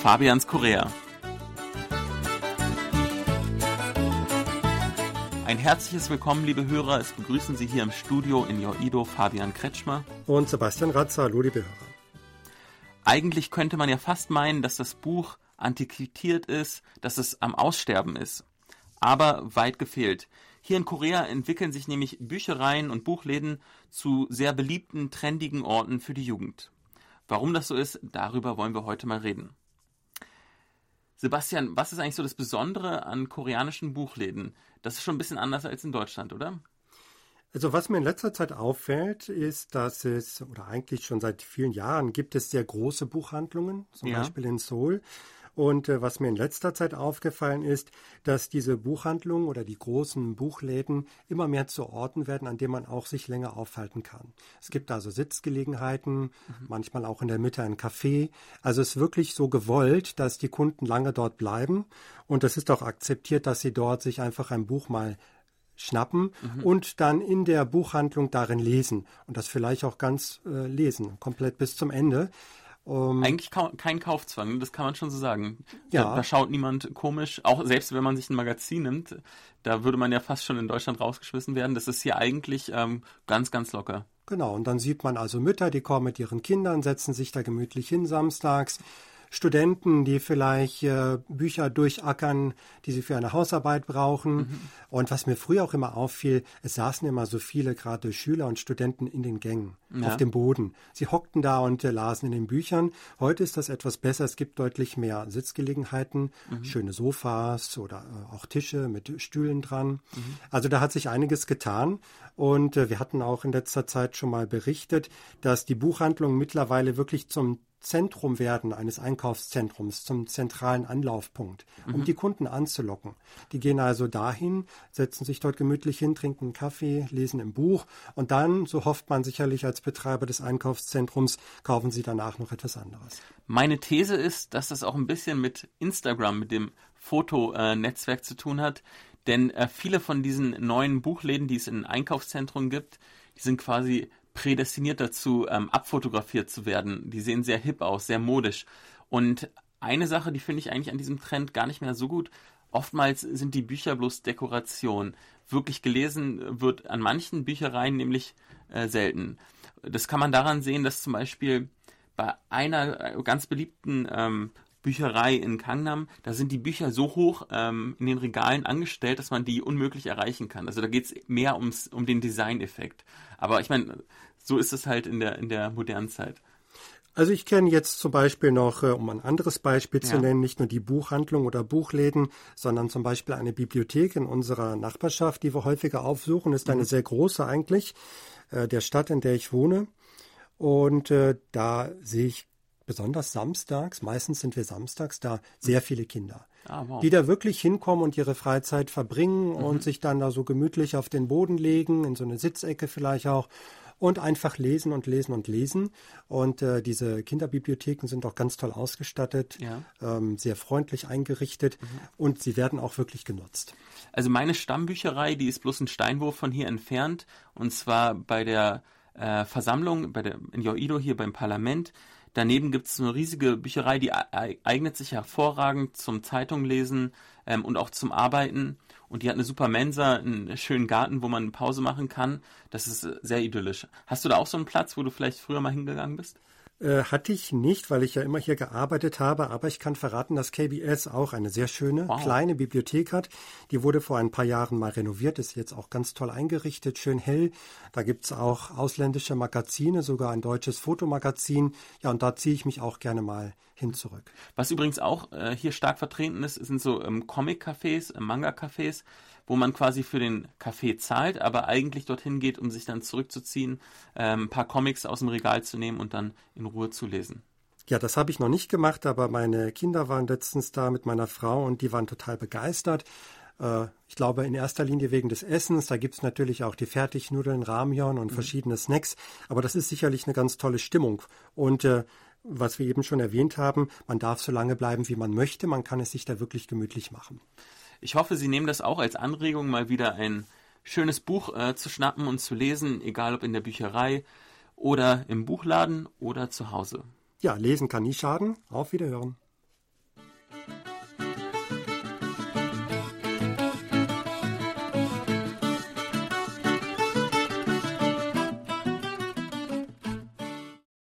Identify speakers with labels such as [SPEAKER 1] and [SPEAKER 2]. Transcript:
[SPEAKER 1] Fabians Korea. Ein herzliches Willkommen, liebe Hörer. Es begrüßen Sie hier im Studio in Joido Fabian Kretschmer
[SPEAKER 2] und Sebastian Ratzer. Hallo, liebe Hörer.
[SPEAKER 1] Eigentlich könnte man ja fast meinen, dass das Buch antiquiert ist, dass es am Aussterben ist. Aber weit gefehlt. Hier in Korea entwickeln sich nämlich Büchereien und Buchläden zu sehr beliebten, trendigen Orten für die Jugend. Warum das so ist, darüber wollen wir heute mal reden. Sebastian, was ist eigentlich so das Besondere an koreanischen Buchläden? Das ist schon ein bisschen anders als in Deutschland, oder?
[SPEAKER 2] Also was mir in letzter Zeit auffällt, ist, dass es, oder eigentlich schon seit vielen Jahren gibt es sehr große Buchhandlungen, zum ja. Beispiel in Seoul. Und äh, was mir in letzter Zeit aufgefallen ist, dass diese Buchhandlungen oder die großen Buchläden immer mehr zu Orten werden, an denen man auch sich länger aufhalten kann. Es gibt also Sitzgelegenheiten, mhm. manchmal auch in der Mitte ein Café. Also es ist wirklich so gewollt, dass die Kunden lange dort bleiben. Und es ist auch akzeptiert, dass sie dort sich einfach ein Buch mal schnappen mhm. und dann in der Buchhandlung darin lesen und das vielleicht auch ganz äh, lesen, komplett bis zum Ende.
[SPEAKER 1] Um, Eigentlich kein Kaufzwang, das kann man schon so sagen. Ja. Da, da, schaut niemand komisch, auch selbst wenn man sich ein Magazin nimmt, da würde man ja fast schon in Deutschland rausgeschmissen werden. Das ist hier eigentlich ähm, ganz, ganz locker.
[SPEAKER 2] Genau, und dann sieht man also Mütter, die kommen mit ihren Kindern, setzen sich da gemütlich hin samstags Studenten, die vielleicht äh, Bücher durchackern, die sie für eine Hausarbeit brauchen. Mhm. Und was mir früher auch immer auffiel, es saßen immer so viele, gerade Schüler und Studenten in den Gängen, ja. auf dem Boden. Sie hockten da und äh, lasen in den Büchern. Heute ist das etwas besser. Es gibt deutlich mehr Sitzgelegenheiten, mhm. schöne Sofas oder äh, auch Tische mit Stühlen dran. Mhm. Also da hat sich einiges getan. Und äh, wir hatten auch in letzter Zeit schon mal berichtet, dass die Buchhandlungen mittlerweile wirklich zum Zentrum werden eines Einkaufszentrums, zum zentralen Anlaufpunkt, um mhm. die Kunden anzulocken. Die gehen also dahin, setzen sich dort gemütlich hin, trinken einen Kaffee, lesen im Buch und dann, so hofft man sicherlich als Betreiber des Einkaufszentrums, kaufen sie danach noch etwas anderes.
[SPEAKER 1] Meine These ist, dass das auch ein bisschen mit Instagram, mit dem Fotonetzwerk zu tun hat, denn äh, viele von diesen neuen Buchläden, die es in Einkaufszentren gibt, die sind quasi prädestiniert dazu, ähm, abfotografiert zu werden. Die sehen sehr hip aus, sehr modisch. Und eine Sache, die finde ich eigentlich an diesem Trend gar nicht mehr so gut. Oftmals sind die Bücher bloß Dekoration. Wirklich gelesen wird an manchen Büchereien nämlich äh, selten. Das kann man daran sehen, dass zum Beispiel bei einer äh, ganz beliebten ähm, Bücherei in Kangnam, da sind die Bücher so hoch ähm, in den Regalen angestellt, dass man die unmöglich erreichen kann. Also da geht es mehr ums, um den Designeffekt. Aber ich meine, so ist es halt in der, in der modernen Zeit.
[SPEAKER 2] Also ich kenne jetzt zum Beispiel noch, äh, um ein anderes Beispiel zu ja. nennen, nicht nur die Buchhandlung oder Buchläden, sondern zum Beispiel eine Bibliothek in unserer Nachbarschaft, die wir häufiger aufsuchen, ist eine mhm. sehr große eigentlich, äh, der Stadt, in der ich wohne. Und äh, da sehe ich besonders samstags, meistens sind wir samstags da, sehr viele Kinder. Ah, wow. Die da wirklich hinkommen und ihre Freizeit verbringen mhm. und sich dann da so gemütlich auf den Boden legen, in so eine Sitzecke vielleicht auch und einfach lesen und lesen und lesen. Und äh, diese Kinderbibliotheken sind auch ganz toll ausgestattet, ja. ähm, sehr freundlich eingerichtet mhm. und sie werden auch wirklich genutzt.
[SPEAKER 1] Also meine Stammbücherei, die ist bloß ein Steinwurf von hier entfernt und zwar bei der äh, Versammlung bei der, in Joido hier beim Parlament. Daneben gibt es eine riesige Bücherei, die eignet sich hervorragend zum Zeitunglesen ähm, und auch zum Arbeiten. Und die hat eine super Mensa, einen schönen Garten, wo man Pause machen kann. Das ist sehr idyllisch. Hast du da auch so einen Platz, wo du vielleicht früher mal hingegangen bist?
[SPEAKER 2] Äh, hatte ich nicht, weil ich ja immer hier gearbeitet habe, aber ich kann verraten, dass KBS auch eine sehr schöne wow. kleine Bibliothek hat. Die wurde vor ein paar Jahren mal renoviert, ist jetzt auch ganz toll eingerichtet, schön hell. Da gibt's auch ausländische Magazine, sogar ein deutsches Fotomagazin. Ja, und da ziehe ich mich auch gerne mal hin zurück.
[SPEAKER 1] Was übrigens auch äh, hier stark vertreten ist, sind so ähm, Comic-Cafés, äh, Manga-Cafés wo man quasi für den Kaffee zahlt, aber eigentlich dorthin geht, um sich dann zurückzuziehen, ähm, ein paar Comics aus dem Regal zu nehmen und dann in Ruhe zu lesen.
[SPEAKER 2] Ja, das habe ich noch nicht gemacht, aber meine Kinder waren letztens da mit meiner Frau und die waren total begeistert. Äh, ich glaube in erster Linie wegen des Essens. Da gibt es natürlich auch die Fertignudeln, Ramion und mhm. verschiedene Snacks. Aber das ist sicherlich eine ganz tolle Stimmung. Und äh, was wir eben schon erwähnt haben, man darf so lange bleiben, wie man möchte. Man kann es sich da wirklich gemütlich machen.
[SPEAKER 1] Ich hoffe, Sie nehmen das auch als Anregung, mal wieder ein schönes Buch äh, zu schnappen und zu lesen, egal ob in der Bücherei oder im Buchladen oder zu Hause.
[SPEAKER 2] Ja, lesen kann nie schaden. Auf Wiederhören.